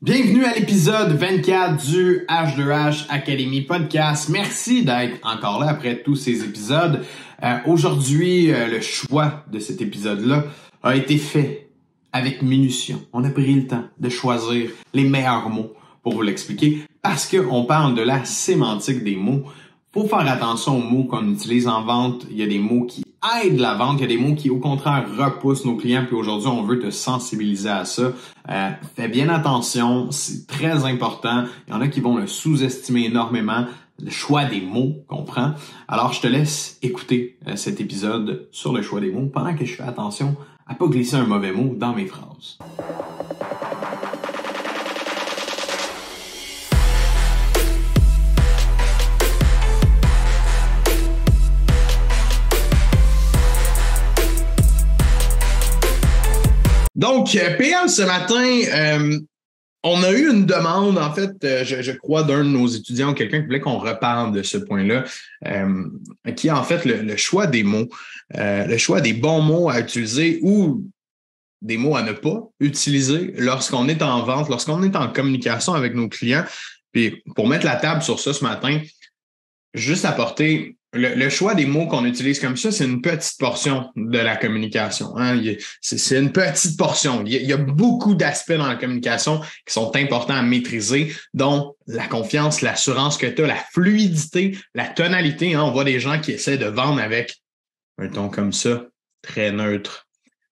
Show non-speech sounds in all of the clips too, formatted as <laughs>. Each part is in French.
Bienvenue à l'épisode 24 du H2H Academy Podcast. Merci d'être encore là après tous ces épisodes. Euh, Aujourd'hui, euh, le choix de cet épisode-là a été fait avec minution. On a pris le temps de choisir les meilleurs mots pour vous l'expliquer parce qu'on parle de la sémantique des mots. Faut faire attention aux mots qu'on utilise en vente. Il y a des mots qui aident la vente, il y a des mots qui au contraire repoussent nos clients. Puis aujourd'hui, on veut te sensibiliser à ça. Euh, fais bien attention, c'est très important. Il y en a qui vont le sous-estimer énormément. Le choix des mots qu'on prend. Alors, je te laisse écouter euh, cet épisode sur le choix des mots pendant que je fais attention à pas glisser un mauvais mot dans mes phrases. Donc, euh, PL, ce matin, euh, on a eu une demande, en fait, euh, je, crois, d'un de nos étudiants, quelqu'un qui voulait qu'on reparle de ce point-là, qui est en fait le, choix des mots, le choix des bons mots à utiliser ou des mots à ne pas utiliser lorsqu'on est en vente, lorsqu'on est en communication avec nos clients. Puis, pour mettre la table sur ça ce matin, juste apporter le, choix des mots qu'on utilise comme ça, c'est une petite portion de la communication. Hein? C'est une petite portion. Il y a, il y a beaucoup d'aspects dans la communication qui sont importants à maîtriser, dont la confiance, l'assurance que tu as, la fluidité, la tonalité. Hein? On voit des gens qui essaient de vendre avec un ton comme ça, très neutre,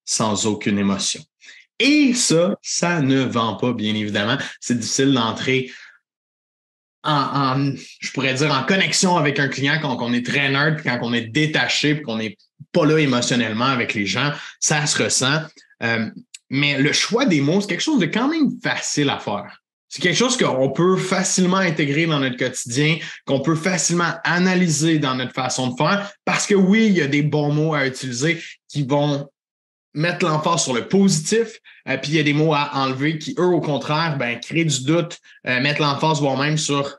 sans aucune émotion. Et ça, ça ne vend pas, bien évidemment. C'est difficile d'entrer en, je pourrais dire, en connexion avec un client quand on est très nerd, quand on est détaché, puis qu'on n'est pas là émotionnellement avec les gens, ça se ressent. Euh, mais le choix des mots, c'est quelque chose de quand même facile à faire. C'est quelque chose qu'on peut facilement intégrer dans notre quotidien, qu'on peut facilement analyser dans notre façon de faire, parce que oui, il y a des bons mots à utiliser qui vont mettre l'emphase sur le positif, euh, puis il y a des mots à enlever qui, eux, au contraire, ben, créent du doute, euh, mettre l'emphase voire même sur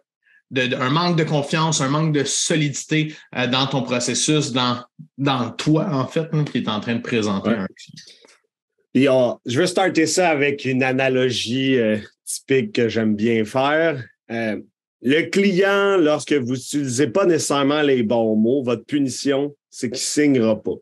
de, de, un manque de confiance, un manque de solidité euh, dans ton processus, dans, dans toi, en fait, hein, qui est en train de présenter ouais. un on, je veux starter ça avec une analogie euh, typique que j'aime bien faire. Le client, lorsque vous n'utilisez pas nécessairement les bons mots, votre punition, c'est qu'il ne signera pas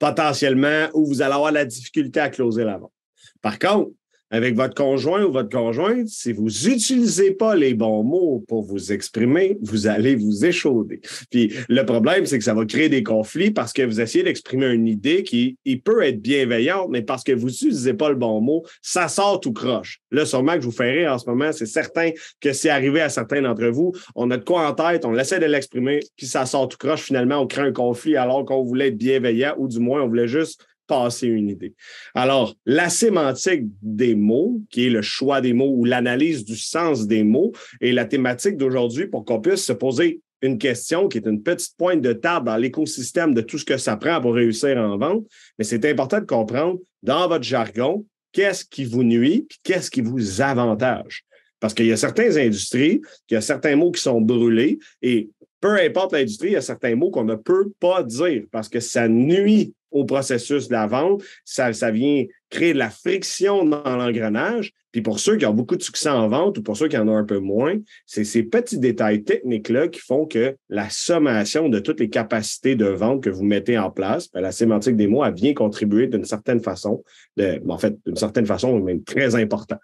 potentiellement où vous allez avoir la difficulté à closer la vente. Par contre, avec votre conjoint ou votre conjointe, si vous n'utilisez pas les bons mots pour vous exprimer, vous allez vous échauder. Puis le problème, c'est que ça va créer des conflits parce que vous essayez d'exprimer une idée qui peut être bienveillante, mais parce que vous n'utilisez pas le bon mot, ça sort tout croche. Là, sûrement que je vous fais rire en ce moment, c'est certain que c'est arrivé à certains d'entre vous. On a de quoi en tête, on essaie de l'exprimer, puis ça sort tout croche. Finalement, on crée un conflit alors qu'on voulait être bienveillant ou du moins on voulait juste passer une idée. Alors, la sémantique des mots, qui est le choix des mots ou l'analyse du sens des mots, est la thématique d'aujourd'hui pour qu'on puisse se poser une question qui est une petite pointe de table dans l'écosystème de tout ce que ça prend pour réussir en vente. Mais c'est important de comprendre dans votre jargon qu'est-ce qui vous nuit et qu'est-ce qui vous avantage. Parce qu'il y a certaines industries, il y a certains mots qui sont brûlés et peu importe l'industrie, il y a certains mots qu'on ne peut pas dire parce que ça nuit au processus de la vente. Ça, vient créer de la friction dans l'engrenage. Puis pour ceux qui ont beaucoup de succès en vente ou pour ceux qui en ont un peu moins, c'est ces petits détails techniques-là qui font que la sommation de toutes les capacités de vente que vous mettez en place, bien, la sémantique des mots a bien contribué d'une certaine façon, de, en fait, d'une certaine façon, même très important.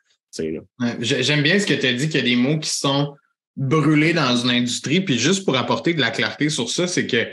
J'aime bien ce que tu as dit, qu'il y a des mots qui sont brûlés dans une industrie. Puis juste pour apporter de la clarté sur ça, c'est que,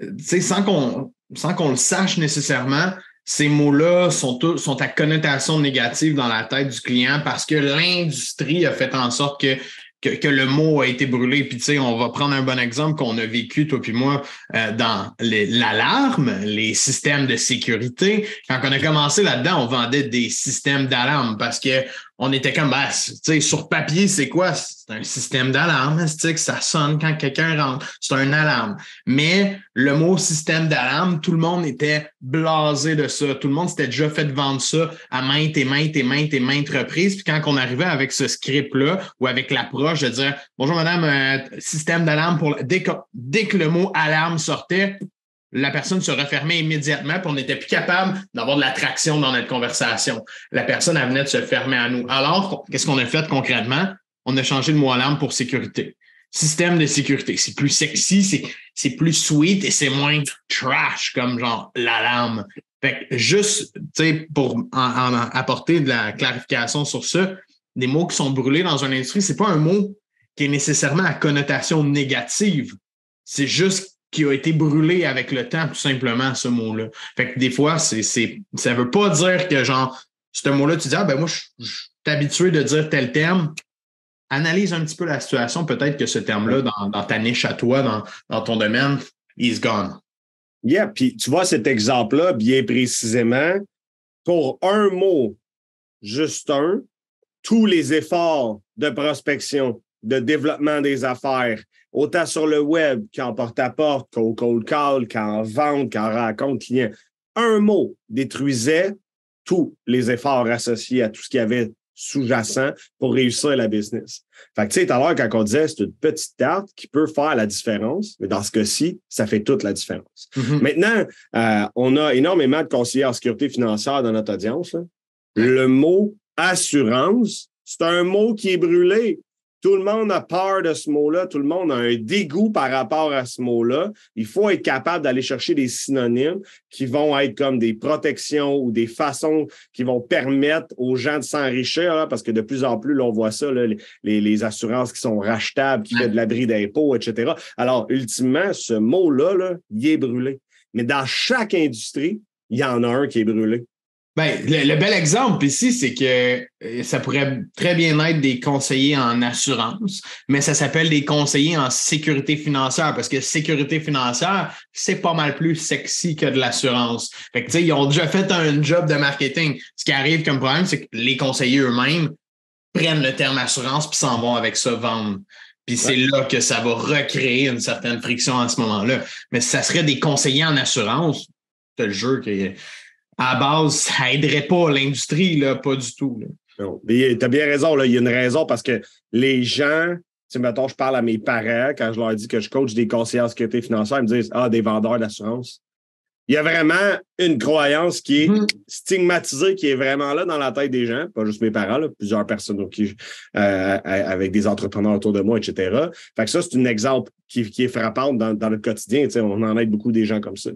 tu sais, sans qu'on sans qu'on le sache nécessairement, ces mots-là sont, sont à connotation négative dans la tête du client parce que l'industrie a fait en sorte que, le mot a été brûlé. Puis, tu sais, on va prendre un bon exemple qu'on a vécu, toi puis moi, euh, dans l'alarme, les systèmes de sécurité. Quand on a commencé là-dedans, on vendait des systèmes d'alarme parce que on était comme, bah, sur papier, c'est quoi? C'est un système d'alarme, que ça sonne quand quelqu'un rentre? C'est un alarme. Mais le mot système d'alarme, tout le monde était blasé de ça. Tout le monde s'était déjà fait vendre ça à maintes et maintes et maintes et maintes reprises. Puis quand on arrivait avec ce script-là ou avec l'approche de dire, bonjour madame, euh, système d'alarme pour, dès que, dès que le mot alarme sortait, la personne se refermait immédiatement, puis on n'était plus capable d'avoir de l'attraction dans notre conversation. La personne, elle venait de se fermer à nous. Alors, qu'est-ce qu'on a fait concrètement? On a changé le mot alarme pour sécurité. Système de sécurité. C'est plus sexy, c'est plus sweet et c'est moins trash comme genre l'alarme. Fait que juste, tu sais, pour apporter de la clarification sur ça, des mots qui sont brûlés dans une industrie, c'est pas un mot qui est nécessairement à connotation négative. C'est juste qui a été brûlé avec le temps, tout simplement, ce mot-là. Fait que des fois, c'est, c'est, ça veut pas dire que, genre, ce mot-là, tu dis, ah, ben moi, je, suis habitué de dire tel terme. Analyse un petit peu la situation. Peut-être que ce terme-là, dans, ta niche à toi, dans, dans ton domaine, is gone. Yeah, puis tu vois cet exemple-là, bien précisément, pour un mot, juste un, tous les efforts de prospection, de développement des affaires, autant sur le web qu'en porte-à-porte, qu'au cold call, qu'en vente, qu'en rencontre client. Un mot détruisait tous les efforts associés à tout ce qu'il y avait sous-jacent pour réussir la business. Fait que, tu sais, tout à l'heure, quand on disait c'est une petite tarte qui peut faire la différence, mais dans ce cas-ci, ça fait toute la différence. Mm-hmm. Maintenant, euh, on a énormément de conseillers en sécurité financière dans notre audience. Le mot assurance, c'est un mot qui est brûlé. Tout le monde a peur de ce mot-là, tout le monde a un dégoût par rapport à ce mot-là. Il faut être capable d'aller chercher des synonymes qui vont être comme des protections ou des façons qui vont permettre aux gens de s'enrichir, parce que de plus en plus, on voit ça, les, assurances qui sont rachetables, qui font de l'abri d'impôts, etc. Alors, ultimement, ce mot-là, là, il est brûlé. Mais dans chaque industrie, il y en a un qui est brûlé. Ben, le, bel exemple ici, c'est que euh, ça pourrait très bien être des conseillers en assurance, mais ça s'appelle des conseillers en sécurité financière parce que sécurité financière, c'est pas mal plus sexy que de l'assurance. Fait que, tu sais, ils ont déjà fait un job de marketing. Ce qui arrive comme problème, c'est que les conseillers eux-mêmes prennent le terme assurance puis s'en vont avec ça vendre. Puis c'est là que ça va recréer une certaine friction à ce moment-là. Mais ça serait des conseillers en assurance, c'est le jeu qui à base, ça aiderait pas l'industrie, pas du tout. Tu as bien raison, il y a une raison parce que les gens, si mettons, je parle à mes parents, quand je leur dis que je coach des conseillers en sécurité financière, ils me disent Ah, des vendeurs d'assurance. Il y a vraiment une croyance qui est mm-hmm. stigmatisée, qui est vraiment là dans la tête des gens, pas juste mes parents, plusieurs personnes euh, avec des entrepreneurs autour de moi, etc. Fait que ça, c'est un exemple qui, est frappant dans, dans, le quotidien. On en aide beaucoup des gens comme ça.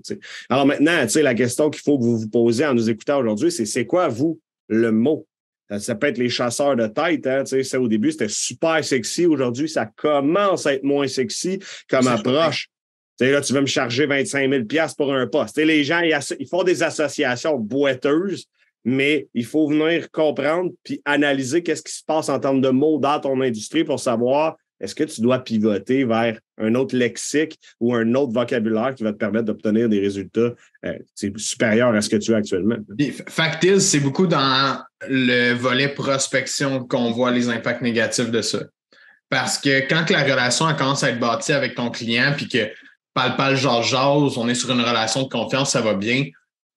Alors maintenant, la question qu'il faut que vous vous posez en nous écoutant aujourd'hui, c'est c'est quoi, vous, le mot? Ça peut être les chasseurs de tête. Hein, ça, au début, c'était super sexy. Aujourd'hui, ça commence à être moins sexy comme approche là, tu veux me charger 25 000 pour un poste. les gens, ils, font des associations boiteuses, mais il faut venir comprendre puis analyser qu'est-ce qui se passe en termes de mots dans ton industrie pour savoir est-ce que tu dois pivoter vers un autre lexique ou un autre vocabulaire qui va te permettre d'obtenir des résultats euh, supérieurs à ce que tu as actuellement? Factice, c'est beaucoup dans le volet prospection qu'on voit les impacts négatifs de ça. Parce que quand la relation commence à être bâtie avec ton client, puis que pal pal on est sur une relation de confiance, ça va bien.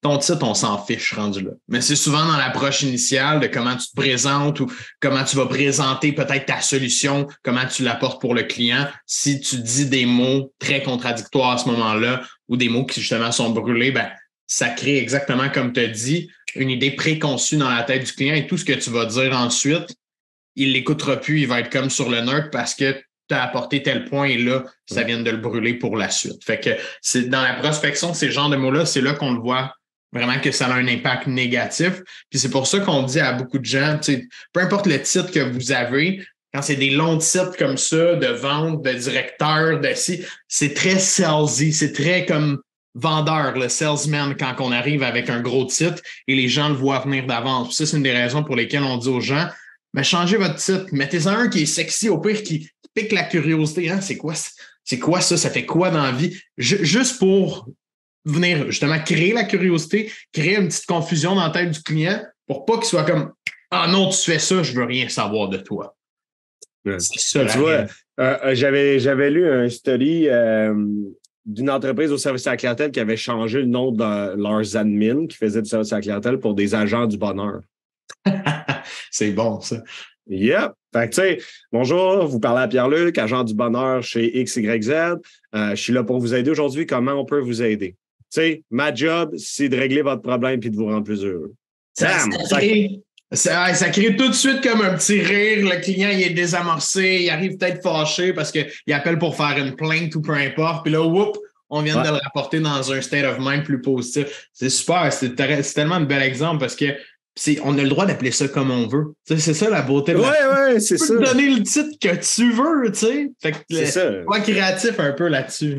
Ton titre, on s'en fiche rendu là. Mais c'est souvent dans l'approche initiale de comment tu te présentes ou comment tu vas présenter peut-être ta solution, comment tu l'apportes pour le client. Si tu dis des mots très contradictoires à ce moment-là ou des mots qui justement sont brûlés, ben, ça crée exactement comme tu as dit, une idée préconçue dans la tête du client et tout ce que tu vas dire ensuite, il l'écoutera plus, il va être comme sur le nerd parce que t'as apporté tel point et là, ça vient de le brûler pour la suite. Fait que c'est dans la prospection de ces genres de mots-là, c'est là, qu'on le voit vraiment que ça a un impact négatif. Puis c'est pour ça qu'on dit à beaucoup de gens, peu importe le titre que vous avez, quand c'est des longs titres comme ça, de vente, de directeur, de si, c'est très salesy, c'est très comme vendeur, le salesman, quand on arrive avec un gros titre et les gens le voient venir d'avance. Ça, c'est une des raisons pour lesquelles on dit aux gens, mais changez votre titre, mettez-en un qui est sexy, au pire, qui, pique la curiosité. Hein? C'est quoi, c'est quoi ça? Ça fait quoi dans la vie? juste pour venir justement créer la curiosité, créer une petite confusion dans la tête du client pour pas qu'il soit comme Ah non, tu fais ça, je veux rien savoir de toi. C'est ça. Tu vois, euh, euh, j'avais, j'avais lu un study euh, d'une entreprise au service à la clientèle qui avait changé le nom de leurs admins qui faisaient du service à la clientèle pour des agents du bonheur. <laughs> C'est bon, ça. Yep. Fait que, tu sais, bonjour, vous parlez à Pierre-Luc, agent du bonheur chez XYZ. Euh, je suis là pour vous aider aujourd'hui. Comment on peut vous aider? sais, ma job, c'est de régler votre problème puis de vous rendre plus heureux. Ça, ça, crée, tout de suite comme un petit rire. Le client, il est désamorcé, il arrive peut-être fâché parce qu'il appelle pour faire une plainte ou peu importe. Puis là, whoop, on vient de le rapporter dans un state of mind plus positif. C'est super. C'est tellement un bel exemple parce que on a le droit d'appeler ça comme on veut. C'est ça la beauté de ouais, Ouais, c'est ça. Tu peux donner le titre que tu veux, tu sais. Fait que c'est ça. créatif un peu là-dessus.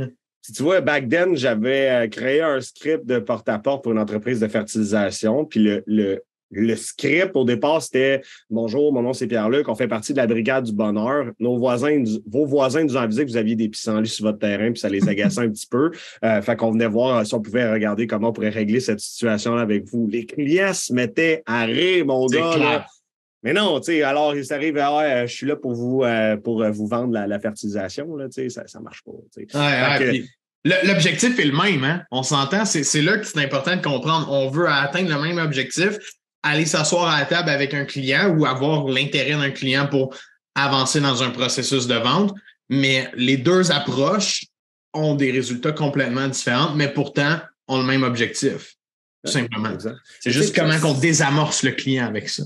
tu vois, back then, j'avais euh, créé un script de porte-à-porte pour une entreprise de fertilisation. Puis le, le, le script, au départ, c'était Bonjour, mon nom c'est Pierre-Luc, on fait partie de la Brigade du Bonheur. Nos voisins, vos voisins nous ont avisé que vous aviez des pissenlits sur votre terrain, puis ça les agaçait un petit peu. Euh, fait qu'on venait voir si on pouvait regarder comment on pourrait régler cette situation-là avec vous. Les clients se mettaient à rire, mon gars. Mais non, tu sais, alors il s'arrive, ah, ouais, je suis là pour vous euh, pour vous vendre la, fertilisation, là, tu sais, ça, ça marche pas. L'objectif est le même, hein? On s'entend, c'est là que c'est important de comprendre. On veut atteindre le même objectif, aller s'asseoir à la table avec un client ou avoir l'intérêt d'un client pour avancer dans un processus de vente. Mais les deux approches ont des résultats complètement différents, mais pourtant ont le même objectif. Tout simplement. C'est juste comment on désamorce le client avec ça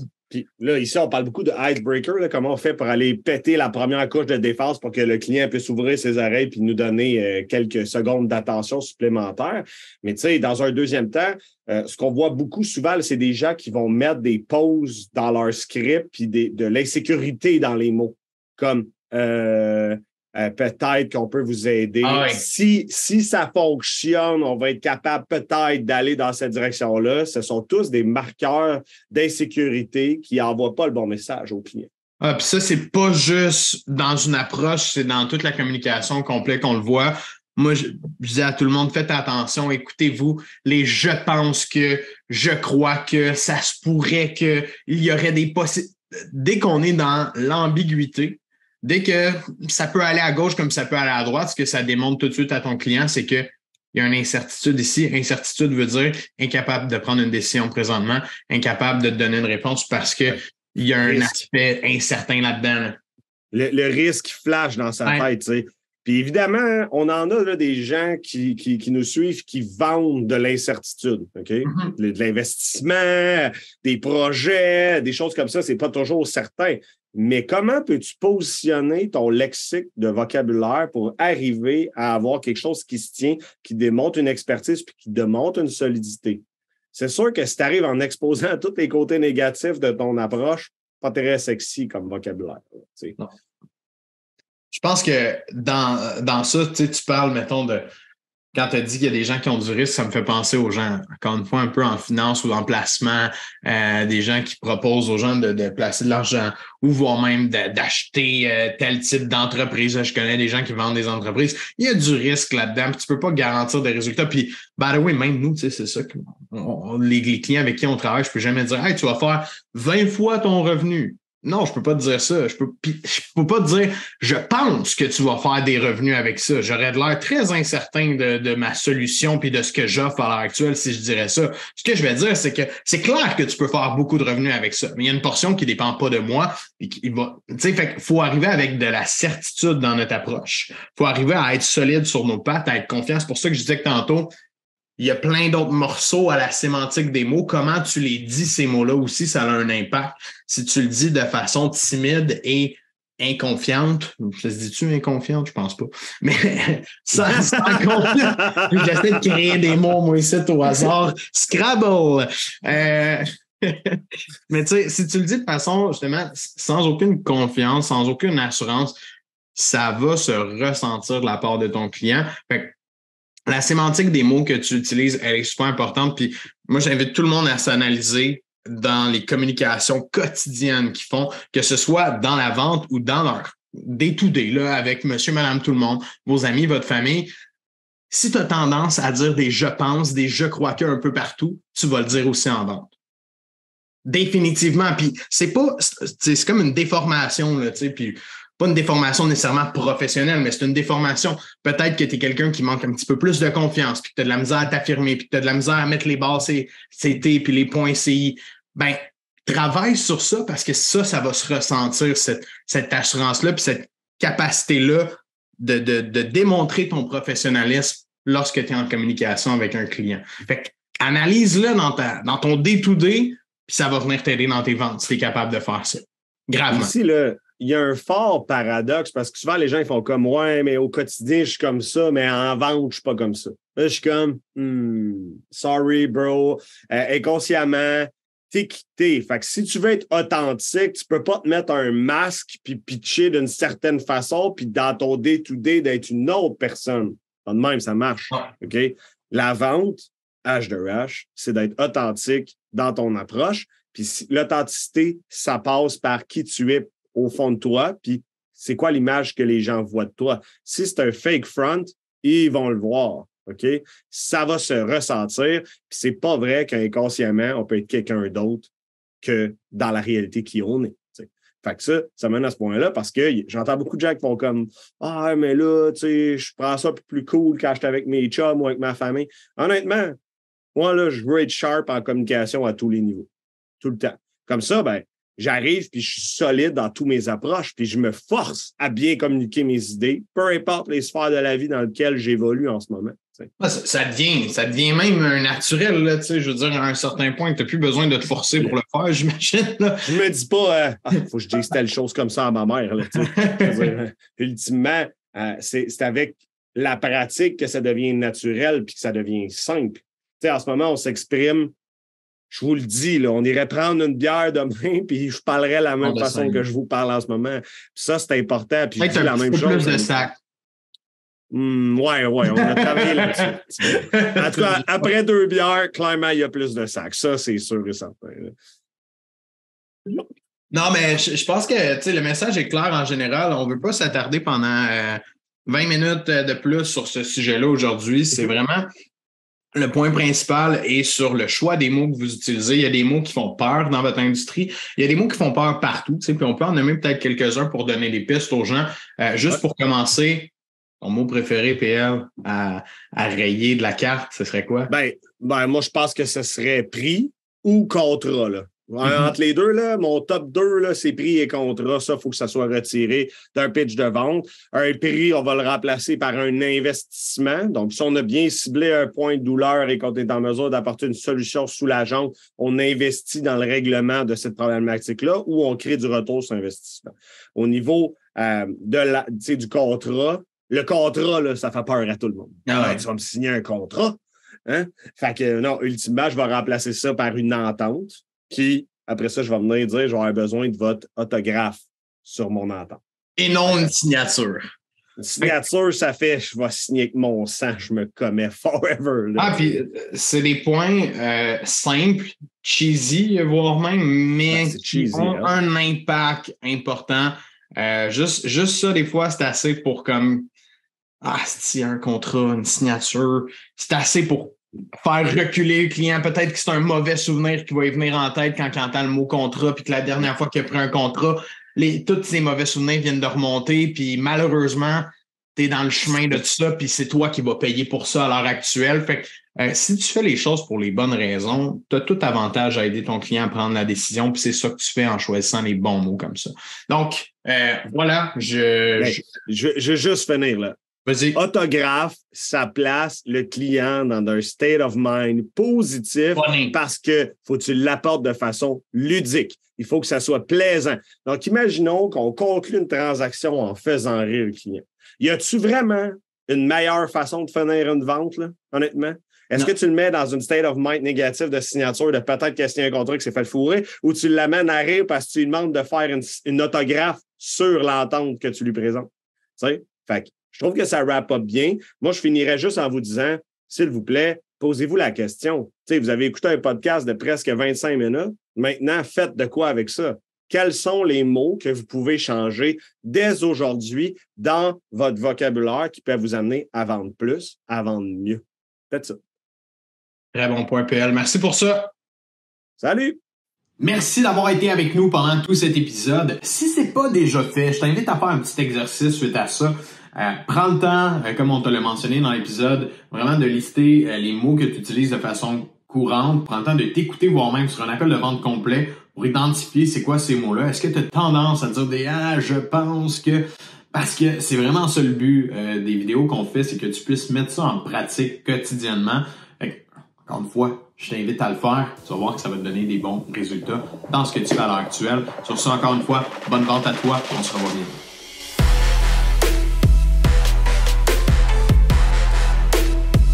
là, ici, on parle beaucoup de icebreaker, comment on fait pour aller péter la première couche de défense pour que le client puisse ouvrir ses oreilles puis nous donner euh, quelques secondes d'attention supplémentaire. Mais tu sais, dans un deuxième temps, euh, ce qu'on voit beaucoup souvent, c'est des gens qui vont mettre des pauses dans leur script puis de l'insécurité dans les mots. Comme euh, euh, peut-être qu'on peut vous aider. Ah si, si ça fonctionne, on va être capable peut-être d'aller dans cette direction-là. Ce sont tous des marqueurs d'insécurité qui n'envoient pas le bon message aux clients. Ah, puis ça, c'est pas juste dans une approche, c'est dans toute la communication complète qu'on le voit. Moi, je, dis à tout le monde, faites attention, écoutez-vous, les je pense que, je crois que, ça se pourrait qu'il y aurait des possibilités. Dès qu'on est dans l'ambiguïté, dès que ça peut aller à gauche comme ça peut aller à droite, ce que ça démontre tout de suite à ton client, c'est qu'il y a une incertitude ici. Incertitude veut dire incapable de prendre une décision présentement, incapable de te donner une réponse parce qu'il y a un aspect incertain là-dedans. Le, risque flash dans sa tête, tu sais. Puis évidemment, on en a des gens qui, qui, nous suivent qui vendent de l'incertitude, OK? Mm-hmm. De l'investissement, des projets, des choses comme ça, c'est pas toujours certain. Mais comment peux-tu positionner ton lexique de vocabulaire pour arriver à avoir quelque chose qui se tient, qui démontre une expertise puis qui démontre une solidité? C'est sûr que si tu arrives en exposant <laughs> tous les côtés négatifs de ton approche, pas très sexy comme vocabulaire. Je pense que dans, dans ça, tu parles, mettons, de quand tu as dit qu'il y a des gens qui ont du risque, ça me fait penser aux gens, encore une fois, un peu en finance ou en placement, euh, des gens qui proposent aux gens de, placer de l'argent ou voire même d'acheter euh, tel type d'entreprise. Je connais des gens qui vendent des entreprises. Il y a du risque là-dedans, puis tu peux pas garantir des résultats. Puis, by the way, même nous, c'est ça que les, les, clients avec qui on travaille, je peux jamais dire Hey, tu vas faire 20 fois ton revenu. Non, je peux pas te dire ça. Je peux, je peux pas te dire, je pense que tu vas faire des revenus avec ça. J'aurais de l'air très incertain de, de, ma solution puis de ce que j'offre à l'heure actuelle si je dirais ça. Ce que je vais dire, c'est que c'est clair que tu peux faire beaucoup de revenus avec ça, mais il y a une portion qui dépend pas de moi et qui va, tu sais, fait faut arriver avec de la certitude dans notre approche. Faut arriver à être solide sur nos pattes, à être confiant. C'est pour ça que je disais que tantôt, il y a plein d'autres morceaux à la sémantique des mots. Comment tu les dis, ces mots-là aussi, ça a un impact. Si tu le dis de façon timide et inconfiante, ça se dit-tu inconfiante? Je pense pas. Mais <laughs> sans, sans confiance, j'essaie de créer des mots, moi, ici, au hasard. Scrabble! Euh, <laughs> mais tu sais, si tu le dis de façon, justement, sans aucune confiance, sans aucune assurance, ça va se ressentir de la part de ton client. Fait la sémantique des mots que tu utilises, elle est super importante. Puis moi, j'invite tout le monde à s'analyser dans les communications quotidiennes qu'ils font, que ce soit dans la vente ou dans leur day-to-day, là, avec monsieur, madame, tout le monde, vos amis, votre famille. Si tu as tendance à dire des je pense, des je crois que un peu partout, tu vas le dire aussi en vente. Définitivement. Puis c'est pas, c'est comme une déformation, là, tu sais, puis pas une déformation nécessairement professionnelle, mais c'est une déformation. Peut-être que tu es quelqu'un qui manque un petit peu plus de confiance, puis que tu as de la misère à t'affirmer, puis que tu as de la misère à mettre les bases CT, puis les points CI. Ben, travaille sur ça parce que ça, ça va se ressentir, cette, assurance-là, puis cette capacité-là de, de, démontrer ton professionnalisme lorsque tu es en communication avec un client. Fait analyse-le dans, dans ton day-to-day, puis ça va venir t'aider dans tes ventes si tu es capable de faire ça. Gravement. Là, il y a un fort paradoxe parce que souvent les gens ils font comme Ouais, mais au quotidien, je suis comme ça, mais en vente, je suis pas comme ça. Là, je suis comme hmm, sorry, bro. Euh, inconsciemment, t'es quitté. Fait que si tu veux être authentique, tu peux pas te mettre un masque puis pitcher d'une certaine façon, puis dans ton day-to-day d'être une autre personne. Pas de même, ça marche. OK? La vente, H de H, c'est d'être authentique dans ton approche. Puis l'authenticité, ça passe par qui tu es au fond de toi, puis c'est quoi l'image que les gens voient de toi? Si c'est un fake front, ils vont le voir. OK? Ça va se ressentir. Puis c'est pas vrai qu'inconsciemment, on peut être quelqu'un d'autre que dans la réalité qui on est. Fait que ça, ça mène à ce point-là parce que j'entends beaucoup de gens qui font comme Ah, mais là, tu sais, je prends ça plus cool quand j'étais avec mes chums ou avec ma famille. Honnêtement, moi, là, je veux être sharp en communication à tous les niveaux. Tout le temps. Comme ça, ben, j'arrive puis je suis solide dans tous mes approches puis je me force à bien communiquer mes idées, peu importe les sphères de la vie dans lesquelles j'évolue en ce moment. Ça, devient, ça devient même naturel, là, je veux dire, à un certain point, tu n'as plus besoin de te forcer pour le faire, <laughs> j'imagine. Je me dis pas, euh, ah, faut que je dise telle chose comme ça à ma mère. Là, dire, ultimement, euh, c'est avec la pratique que ça devient naturel puis que ça devient simple. en ce moment, on s'exprime je vous le dis, là, on irait prendre une bière demain, <laughs> puis je parlerais la même façon que je vous parle en ce moment. ça, c'est important. Puis je dis la même chose. Plus de sac. Hmm, ouais, ouais, on a travaillé <laughs> là-dessus. En tout cas, après deux bières, clairement, il y a plus de sacs. Ça, c'est sûr et certain. Non, mais je, pense que le message est clair en général. On ne veut pas s'attarder pendant 20 euh, minutes de plus sur ce sujet-là aujourd'hui. C'est vraiment le point principal est sur le choix des mots que vous utilisez. Il y a des mots qui font peur dans votre industrie. Il y a des mots qui font peur partout. Tu puis on peut en nommer peut-être quelques-uns pour donner des pistes aux gens. Euh, juste pour commencer, ton mot préféré, PL, à, à, rayer de la carte, ce serait quoi? Ben, ben, moi, je pense que ce serait prix ou contrat. Là. Mm-hmm. Entre les deux, là, mon top 2, c'est prix et contrat. Ça, il faut que ça soit retiré d'un pitch de vente. Un prix, on va le remplacer par un investissement. Donc, si on a bien ciblé un point de douleur et qu'on est en mesure d'apporter une solution soulageante, on investit dans le règlement de cette problématique-là ou on crée du retour sur investissement. Au niveau euh, de la, du contrat, le contrat, là, ça fait peur à tout le monde. Ah tu vas me signer un contrat. Hein? Fait que non, ultimement, je vais remplacer ça par une entente qui, après ça, je vais venir dire, j'aurai besoin de votre autographe sur mon entente. Et non une signature. Une signature, ça fait je vais signer avec mon sang, je me commets forever. Ah, puis euh, c'est des points euh, simples, cheesy, voire même, mais qui ont hein. un impact important. Euh, juste, juste ça, des fois, c'est assez pour comme Ah, c'est un contrat, une signature. C'est assez pour faire reculer le client. Peut-être que c'est un mauvais souvenir qui va y venir en tête quand il entend le mot contrat, puis que la dernière fois qu'il a pris un contrat, les, tous ces mauvais souvenirs viennent de remonter, puis malheureusement, tu es dans le chemin de tout ça, puis c'est toi qui vas payer pour ça à l'heure actuelle. Fait euh, si tu fais les choses pour les bonnes raisons, tu as tout avantage à aider ton client à prendre la décision, puis c'est ça que tu fais en choisissant les bons mots comme ça. Donc, euh, voilà, je, ben, je... je... vais juste finir là. Autographe, ça place le client dans un state of mind positif parce que faut que tu l'apportes de façon ludique. Il faut que ça soit plaisant. Donc, imaginons qu'on conclut une transaction en faisant rire le client. Y a-tu vraiment une meilleure façon de finir une vente, là, honnêtement? Est-ce que tu le mets dans une state of mind négative de signature, de peut-être qu'il y a un contrat qui s'est fait fourrer, ou tu l'amènes à rire parce que tu lui demandes de faire une, autographe sur l'entente que tu lui présentes? Tu sais? Fait je trouve que ça wrap up bien. Moi, je finirais juste en vous disant, s'il vous plaît, posez-vous la question. Tu vous avez écouté un podcast de presque 25 minutes. Maintenant, faites de quoi avec ça? Quels sont les mots que vous pouvez changer dès aujourd'hui dans votre vocabulaire qui peuvent vous amener à vendre plus, à vendre mieux? Faites ça. Très bon point, PL. Merci pour ça. Salut! Merci d'avoir été avec nous pendant tout cet épisode. Si ce n'est pas déjà fait, je t'invite à faire un petit exercice suite à ça. Euh, prends le temps, euh, comme on te l'a mentionné dans l'épisode, vraiment de lister euh, les mots que tu utilises de façon courante. Prends le temps de t'écouter, voire même sur un appel de vente complet pour identifier c'est quoi ces mots-là. Est-ce que tu as tendance à dire des Ah, je pense que Parce que c'est vraiment ça le but euh, des vidéos qu'on fait, c'est que tu puisses mettre ça en pratique quotidiennement. encore une fois, je t'invite à le faire. Tu vas voir que ça va te donner des bons résultats dans ce que tu fais à l'heure actuelle. Sur ça, encore une fois, bonne vente à toi. On se revoit bientôt.